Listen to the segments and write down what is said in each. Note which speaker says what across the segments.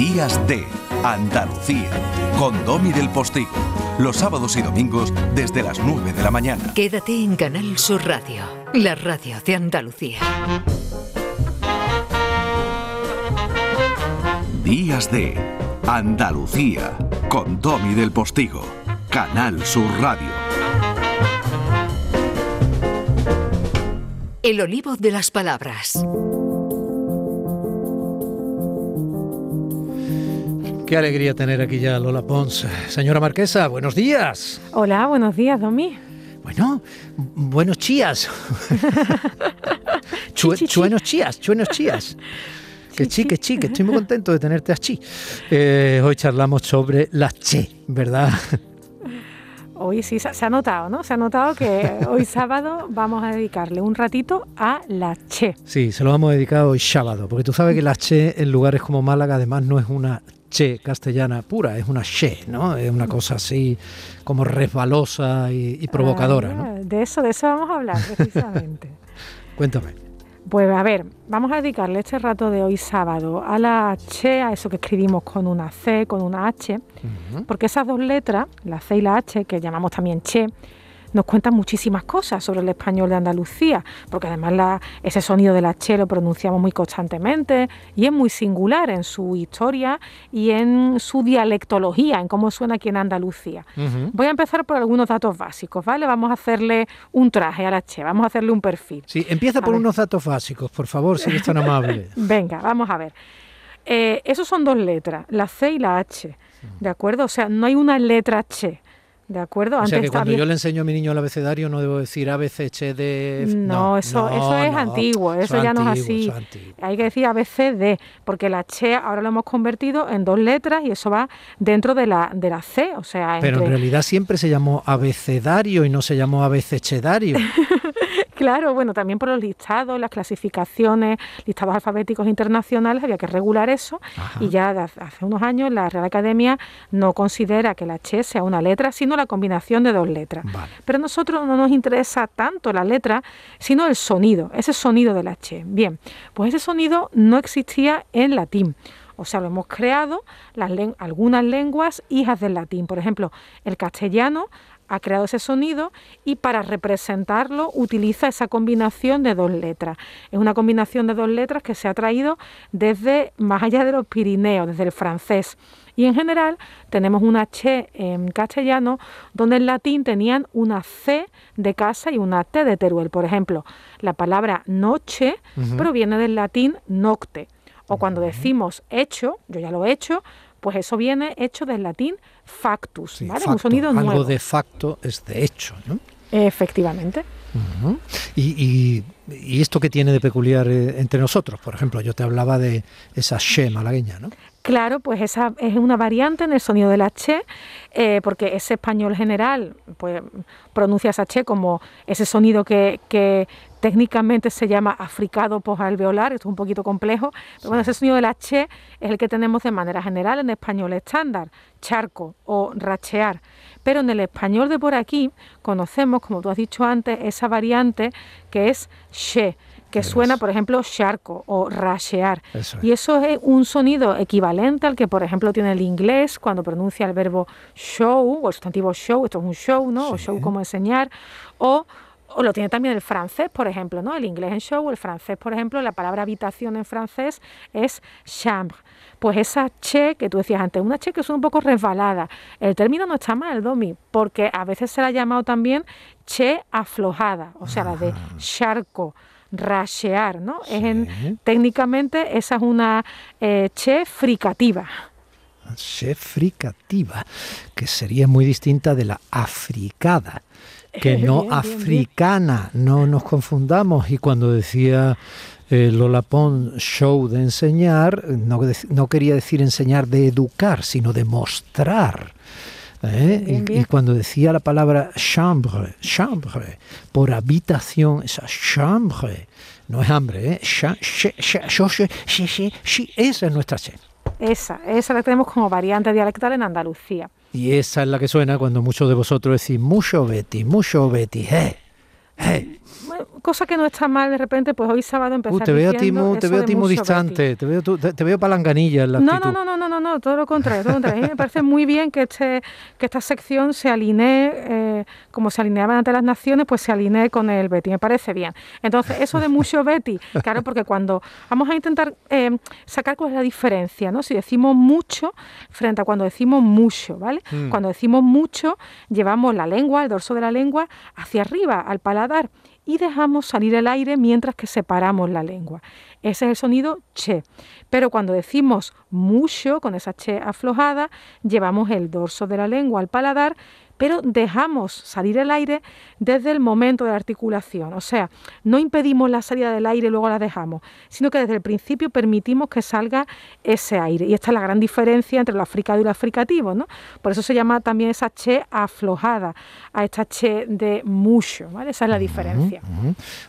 Speaker 1: Días de Andalucía, con Domi del Postigo, los sábados y domingos desde las 9 de la mañana.
Speaker 2: Quédate en Canal Sur Radio, la radio de Andalucía.
Speaker 1: Días de Andalucía, con Domi del Postigo, Canal Sur Radio.
Speaker 2: El olivo de las palabras.
Speaker 3: Qué alegría tener aquí ya a Lola Pons. Señora Marquesa, buenos días.
Speaker 4: Hola, buenos días, Domi.
Speaker 3: Bueno, buenos chías. Chuenos chías, chuenos chías. Que chi, que chi, que estoy muy contento de tenerte así. Eh, hoy charlamos sobre la che, ¿verdad?
Speaker 4: Hoy sí se ha notado, ¿no? Se ha notado que hoy sábado vamos a dedicarle un ratito a la che.
Speaker 3: Sí, se lo vamos a dedicar hoy sábado, porque tú sabes que la che en lugares como Málaga además no es una che castellana pura, es una che, ¿no? Es una cosa así como resbalosa y, provocadora, ¿no? Ah,
Speaker 4: de eso, de eso vamos a hablar precisamente.
Speaker 3: Cuéntame.
Speaker 4: Pues a ver, vamos a dedicarle este rato de hoy sábado a la che, a eso que escribimos con una C, con una H, porque esas dos letras, la C y la H, que llamamos también che, nos cuentan muchísimas cosas sobre el español de Andalucía, porque además ese sonido del H lo pronunciamos muy constantemente y es muy singular en su historia y en su dialectología, en cómo suena aquí en Andalucía. Voy a empezar por algunos datos básicos, ¿vale? Vamos a hacerle un traje al H, vamos a hacerle un perfil.
Speaker 3: Sí, empieza por unos datos básicos, por favor, si eres tan amable.
Speaker 4: Venga, vamos a ver. Eh, esos son dos letras, la C y la H, ¿de acuerdo? O sea, no hay una letra H. ¿De acuerdo?
Speaker 3: O sea que cuando yo le enseño a mi niño el abecedario no debo decir A, B, C, H, D...
Speaker 4: No, eso, eso es antiguo, eso, ya no es así. Hay que decir A, B, C, D, porque la Che ahora lo hemos convertido en dos letras y eso va dentro de la, de la C, o sea...
Speaker 3: Pero en realidad siempre se llamó abecedario y no se llamó abecechedario.
Speaker 4: Claro, bueno, también por los listados, las clasificaciones, listados alfabéticos internacionales, había que regular eso y ya hace unos años la Real Academia no considera que la Che sea una letra, sino la combinación de dos letras. Pero a nosotros no nos interesa tanto la letra, sino el sonido, ese sonido de la Che. Bien, pues ese sonido no existía en latín. O sea, lo hemos creado las algunas lenguas hijas del latín. Por ejemplo, el castellano ha creado ese sonido y para representarlo utiliza esa combinación de dos letras. Es una combinación de dos letras que se ha traído desde más allá de los Pirineos, desde el francés. Y en general tenemos una che en castellano donde en latín tenían una C de casa y una T de Teruel. Por ejemplo, la palabra noche proviene del latín nocte. O cuando decimos hecho, yo ya lo he hecho, pues eso viene hecho del latín factus, ¿vale?
Speaker 3: Un sonido nuevo. Algo de facto es de hecho, ¿no?
Speaker 4: Efectivamente.
Speaker 3: y, esto que tiene de peculiar eh, entre nosotros, por ejemplo, yo te hablaba de esa che malagueña, ¿no?
Speaker 4: Claro, pues esa es una variante en el sonido de la che, eh, porque ese español general pues pronuncia esa che como ese sonido que, que técnicamente se llama africado postalveolar, esto es un poquito complejo, pero bueno, ese sonido de la che es el que tenemos de manera general en español estándar, charco o rachear. Pero en el español de por aquí conocemos, como tú has dicho antes, esa variante que es she que suena, por ejemplo, charco o rashear. Y eso es un sonido equivalente al que, por ejemplo, tiene el inglés cuando pronuncia el verbo show o el sustantivo show, esto es un show, ¿no? O show como enseñar, o o lo tiene también el francés, por ejemplo, ¿no? El inglés en show, el francés, por ejemplo, la palabra habitación en francés es chambre. Pues esa che que tú decías antes, una che que es un poco resbalada. El término no está mal, Domi, porque a veces se la ha llamado también che aflojada, o sea, la de ah. charco rashear, ¿no? Es en, técnicamente esa es una eh, che fricativa.
Speaker 3: Che fricativa, que sería muy distinta de la africada, que no africana, no nos confundamos. Y cuando decía eh, Lola Pon show de enseñar, no, no quería decir enseñar de educar, sino de mostrar. ¿Eh? y, cuando decía la palabra chambre, chambre, por habitación, esa chambre, no es hambre, ¿eh? esa es nuestra che.
Speaker 4: Esa, esa la tenemos como variante dialectal en Andalucía.
Speaker 3: Y esa es la que suena cuando muchos de vosotros decís mucho Betty, mucho Betty, eh, eh.
Speaker 4: Cosa que no está mal de repente, pues hoy sábado empezar
Speaker 3: uh, te veo a Timo, te veo a Timo distante, te veo, te, veo palanganilla en la
Speaker 4: no, no, no, no, no, no, no, todo lo contrario, todo lo contrario. A mí me parece muy bien que, este, que esta sección se alinee, eh, como se alineaban ante las naciones, pues se alinee con el Betty, me parece bien. Entonces, eso de mucho Betty, claro, porque cuando vamos a intentar eh, sacar cuál es la diferencia, ¿no? Si decimos mucho frente a cuando decimos mucho, ¿vale? Mm. Cuando decimos mucho, llevamos la lengua, el dorso de la lengua, hacia arriba, al paladar, y dejamos salir el aire mientras que separamos la lengua. Ese es el sonido che. Pero cuando decimos mucho, con esa che aflojada, llevamos el dorso de la lengua al paladar, pero dejamos salir el aire desde el momento de la articulación. O sea, no impedimos la salida del aire y luego la dejamos, sino que desde el principio permitimos que salga ese aire. Y esta es la gran diferencia entre lo africado y lo africativo, ¿no? Por eso se llama también esa che aflojada, a esta che de mucho, ¿vale? Esa es la diferencia.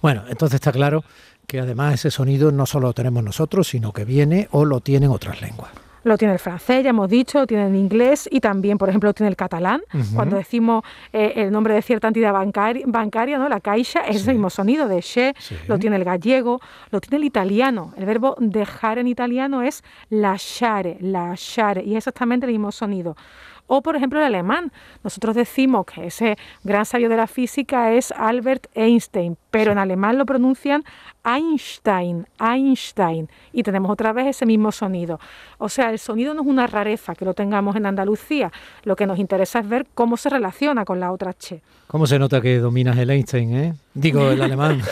Speaker 3: Bueno, entonces está claro que además ese sonido no solo lo tenemos nosotros, sino que viene o lo tienen otras lenguas.
Speaker 4: Lo tiene el francés, ya hemos dicho, lo tiene el inglés y también, por ejemplo, lo tiene el catalán. Cuando decimos eh, el nombre de cierta entidad bancaria, ¿no? la caixa, es el mismo sonido de che, lo tiene el gallego, lo tiene el italiano. El verbo dejar en italiano es lasciare, lasciare, y es exactamente el mismo sonido. O, por ejemplo, el alemán. Nosotros decimos que ese gran sabio de la física es Albert Einstein, pero en alemán lo pronuncian Einstein, Einstein. Y tenemos otra vez ese mismo sonido. O sea, el sonido no es una rareza que lo tengamos en Andalucía. Lo que nos interesa es ver cómo se relaciona con la otra che.
Speaker 3: ¿Cómo se nota que dominas el Einstein, eh? Digo, el alemán.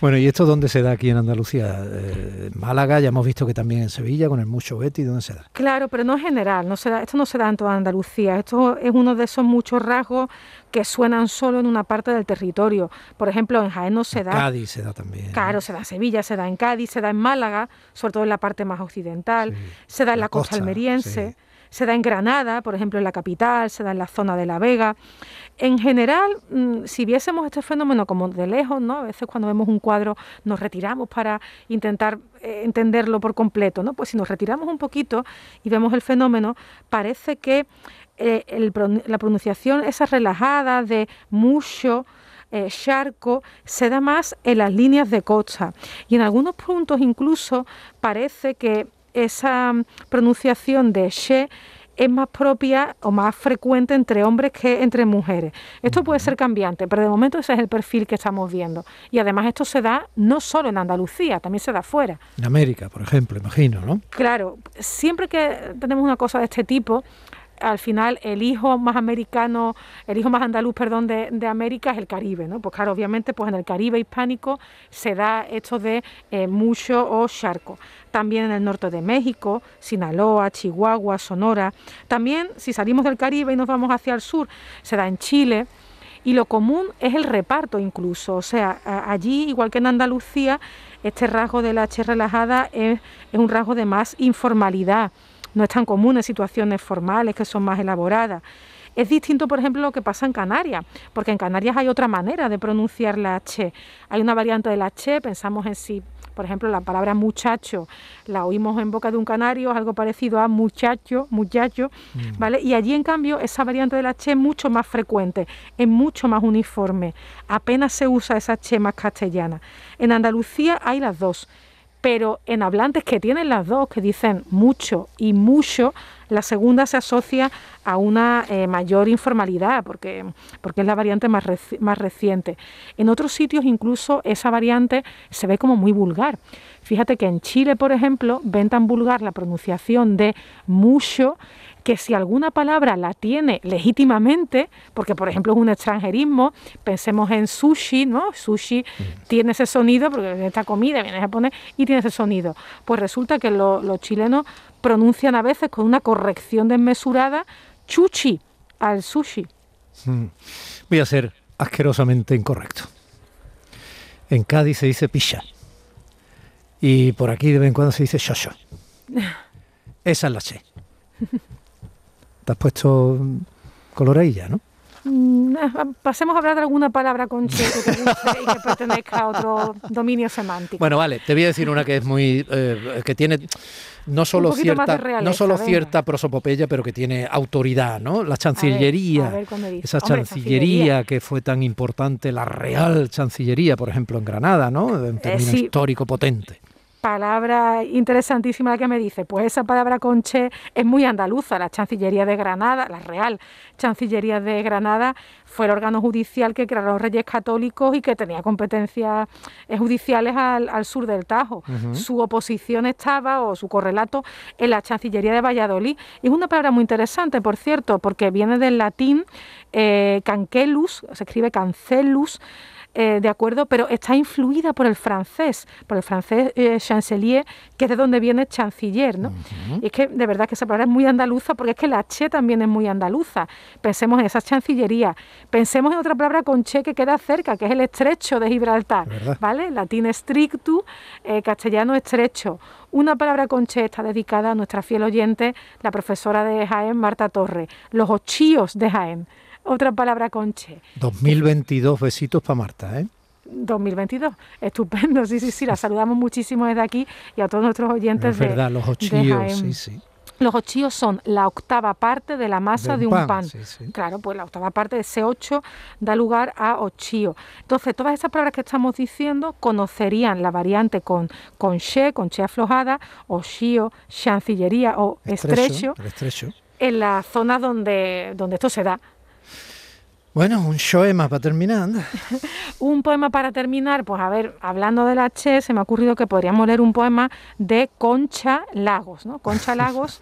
Speaker 3: Bueno, ¿y esto dónde se da aquí en Andalucía? Eh, Málaga, ya hemos visto que también en Sevilla, con el mucho Betty, ¿dónde se da?
Speaker 4: Claro, pero no es general, no se da, esto no se da en toda Andalucía, esto es uno de esos muchos rasgos que suenan solo en una parte del territorio. Por ejemplo, en Jaén no se da.
Speaker 3: En Cádiz se da también.
Speaker 4: Claro, se da en Sevilla, se da en Cádiz, se da en Málaga, sobre todo en la parte más occidental, se da en la, costa, almeriense se da en Granada, por ejemplo en la capital, se da en la zona de La Vega. En general, mm, si viésemos este fenómeno como de lejos, ¿no? a veces cuando vemos un cuadro nos retiramos para intentar eh, entenderlo por completo, ¿no? pues si nos retiramos un poquito y vemos el fenómeno, parece que eh, la pronunciación, esa relajada de mucho, eh, charco se da más en las líneas de costa y en algunos puntos incluso parece que esa pronunciación de she es más propia o más frecuente entre hombres que entre mujeres. Esto puede ser cambiante, pero de momento ese es el perfil que estamos viendo. Y además esto se da no solo en Andalucía, también se da fuera.
Speaker 3: En América, por ejemplo, imagino, ¿no?
Speaker 4: Claro, siempre que tenemos una cosa de este tipo, al final el hijo más americano, el hijo más andaluz, perdón, de, América es el Caribe, ¿no? Pues claro, obviamente, pues en el Caribe hispánico se da esto de eh, mucho o charco. También en el norte de México, Sinaloa, Chihuahua, Sonora. También, si salimos del Caribe y nos vamos hacia el sur, se da en Chile. Y lo común es el reparto incluso, o sea, allí, igual que en Andalucía, este rasgo de la H relajada es, es un rasgo de más informalidad no es tan común en situaciones formales que son más elaboradas. Es distinto, por ejemplo, lo que pasa en Canarias, porque en Canarias hay otra manera de pronunciar la H. Hay una variante de la H, pensamos en sí, por ejemplo, la palabra muchacho, la oímos en boca de un canario, algo parecido a muchacho, muchacho, mm. ¿vale? Y allí, en cambio, esa variante de la H es mucho más frecuente, es mucho más uniforme, apenas se usa esa H más castellana. En Andalucía hay las dos pero en hablantes que tienen las dos, que dicen mucho y mucho, la segunda se asocia a una eh, mayor informalidad, porque, porque es la variante más, más reciente. En otros sitios incluso esa variante se ve como muy vulgar. Fíjate que en Chile, por ejemplo, ven tan vulgar la pronunciación de mucho que si alguna palabra la tiene legítimamente, porque por ejemplo es un extranjerismo, pensemos en sushi, ¿no? Sushi mm. tiene ese sonido, porque esta comida viene japonés y tiene ese sonido. Pues resulta que los chilenos pronuncian a veces con una corrección desmesurada chuchi al sushi.
Speaker 3: Mm. Voy a ser asquerosamente incorrecto. En Cádiz se dice picha. Y por aquí de vez en cuando se dice shosho. Esa es la che. Te has puesto coloradilla, ¿no?
Speaker 4: Mm, eh, pasemos a hablar de alguna palabra con che que te guste y que pertenezca a otro dominio semántico.
Speaker 3: Bueno, vale, te voy a decir una que es muy. Eh, que tiene no solo cierta no solo cierta prosopopeya, pero que tiene autoridad, ¿no? La Chancillería, esa chancillería, que fue tan importante, la Real Chancillería, por ejemplo, en Granada, ¿no? Un término eh, histórico potente
Speaker 4: palabra interesantísima la que me dice, pues esa palabra conche es muy andaluza, la Chancillería de Granada, la Real Chancillería de Granada fue el órgano judicial que crearon los reyes católicos y que tenía competencias eh, judiciales al, sur del Tajo. Su oposición estaba, o su correlato, en la Chancillería de Valladolid. Y es una palabra muy interesante, por cierto, porque viene del latín eh, cancelus, se escribe cancelus, eh, de acuerdo, pero está influida por el francés, por el francés eh, chancelier, que es de donde viene chanciller, ¿no? Y es que de verdad que esa palabra es muy andaluza, porque es que la che también es muy andaluza. Pensemos en esa chancillería, pensemos en otra palabra con che que queda cerca, que es el estrecho de Gibraltar, ¿vale? Latín strictu, eh, castellano estrecho. Una palabra con che está dedicada a nuestra fiel oyente, la profesora de Jaén, Marta Torre, los ochíos de Jaén otra palabra conche.
Speaker 3: 2022 besitos para Marta, ¿eh?
Speaker 4: 2022, estupendo, sí, sí, sí, la saludamos muchísimo desde aquí y a todos nuestros oyentes.
Speaker 3: Es verdad, los ochillos, sí, sí.
Speaker 4: Los ochillos son la octava parte de la masa de un, pan. Claro, pues la octava parte de ese ocho da lugar a ochío. Entonces, todas esas palabras que estamos diciendo conocerían la variante con, con che, con che aflojada, ochío, chancillería o estrecho,
Speaker 3: estrecho,
Speaker 4: en la zona donde, donde esto se da.
Speaker 3: Bueno, un poema para terminar.
Speaker 4: un poema para terminar, pues a ver, hablando de la Che, se me ha ocurrido que podríamos leer un poema de Concha Lagos. ¿no? Concha Lagos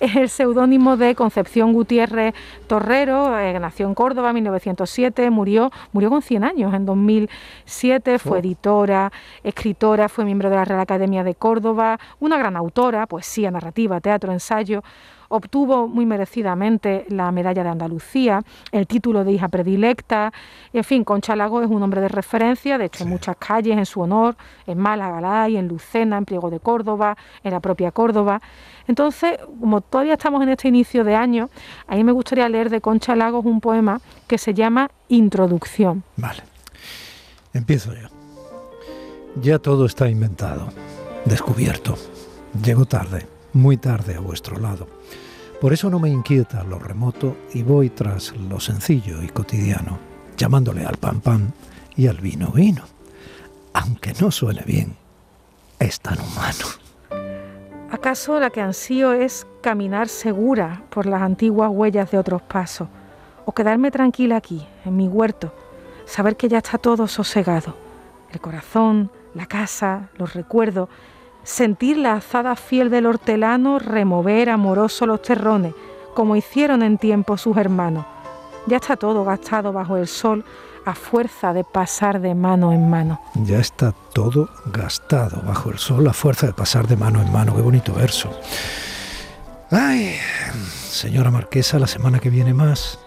Speaker 4: es el seudónimo de Concepción Gutiérrez Torrero, eh, nació en Córdoba en 1907, murió, murió con 100 años en 2007, fue editora, escritora, fue miembro de la Real Academia de Córdoba, una gran autora, poesía, narrativa, teatro, ensayo obtuvo muy merecidamente la medalla de Andalucía, el título de hija predilecta, en fin, Concha Lago es un hombre de referencia, de hecho hay muchas calles en su honor, en Málaga, en Lucena, en Pliego de Córdoba, en la propia Córdoba. Entonces, como todavía estamos en este inicio de año, a mí me gustaría leer de Concha Lagos un poema que se llama Introducción.
Speaker 3: Vale, empiezo yo. Ya todo está inventado, descubierto. Llego tarde, muy tarde a vuestro lado. Por eso no me inquieta lo remoto y voy tras lo sencillo y cotidiano, llamándole al pan pan y al vino vino. Aunque no suene bien, es tan humano.
Speaker 4: ¿Acaso la que ansío es caminar segura por las antiguas huellas de otros pasos? ¿O quedarme tranquila aquí, en mi huerto, saber que ya está todo sosegado? El corazón, la casa, los recuerdos, sentir la azada fiel del hortelano remover amoroso los terrones, como hicieron en tiempo sus hermanos. Ya está todo gastado bajo el sol a fuerza de pasar de mano en mano.
Speaker 3: Ya está todo gastado bajo el sol a fuerza de pasar de mano en mano. Qué bonito verso. Ay, señora Marquesa, la semana que viene más.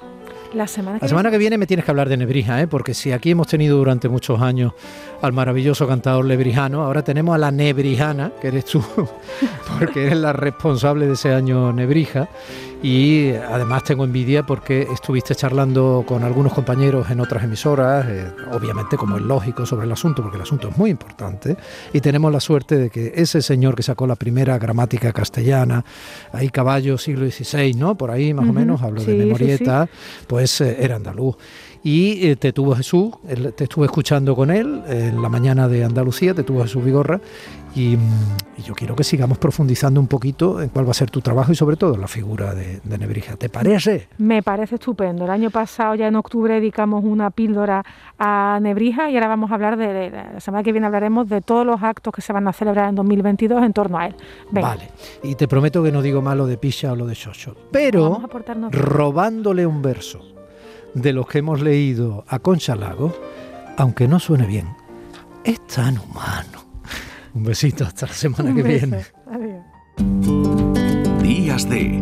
Speaker 4: La semana
Speaker 3: que, viene me tienes que hablar de Nebrija, ¿eh? porque si aquí hemos tenido durante muchos años al maravilloso cantador lebrijano, ahora tenemos a la nebrijana, que eres tú, porque eres la responsable de ese año Nebrija. Y además tengo envidia porque estuviste charlando con algunos compañeros en otras emisoras, eh, obviamente como es lógico sobre el asunto, porque el asunto es muy importante. Y tenemos la suerte de que ese señor que sacó la primera gramática castellana, ahí caballo siglo XVI, ¿no? Por ahí más o menos, hablo de memorieta, pues eh, era andaluz y eh, te tuvo Jesús, te estuve escuchando con él en la mañana de Andalucía, te tuvo Jesús Vigorra y, yo quiero que sigamos profundizando un poquito en cuál va a ser tu trabajo y sobre todo la figura de, Nebrija. ¿Te parece?
Speaker 4: Me parece estupendo. El año pasado, ya en octubre, dedicamos una píldora a Nebrija y ahora vamos a hablar de, la semana que viene hablaremos de todos los actos que se van a celebrar en 2022 en torno a él.
Speaker 3: Vale, y te prometo que no digo malo de Pisha o lo de Xocho, pero robándole un verso de los que hemos leído a Concha Lago, aunque no suene bien, es tan humano. Un besito hasta la semana que viene.
Speaker 1: Días de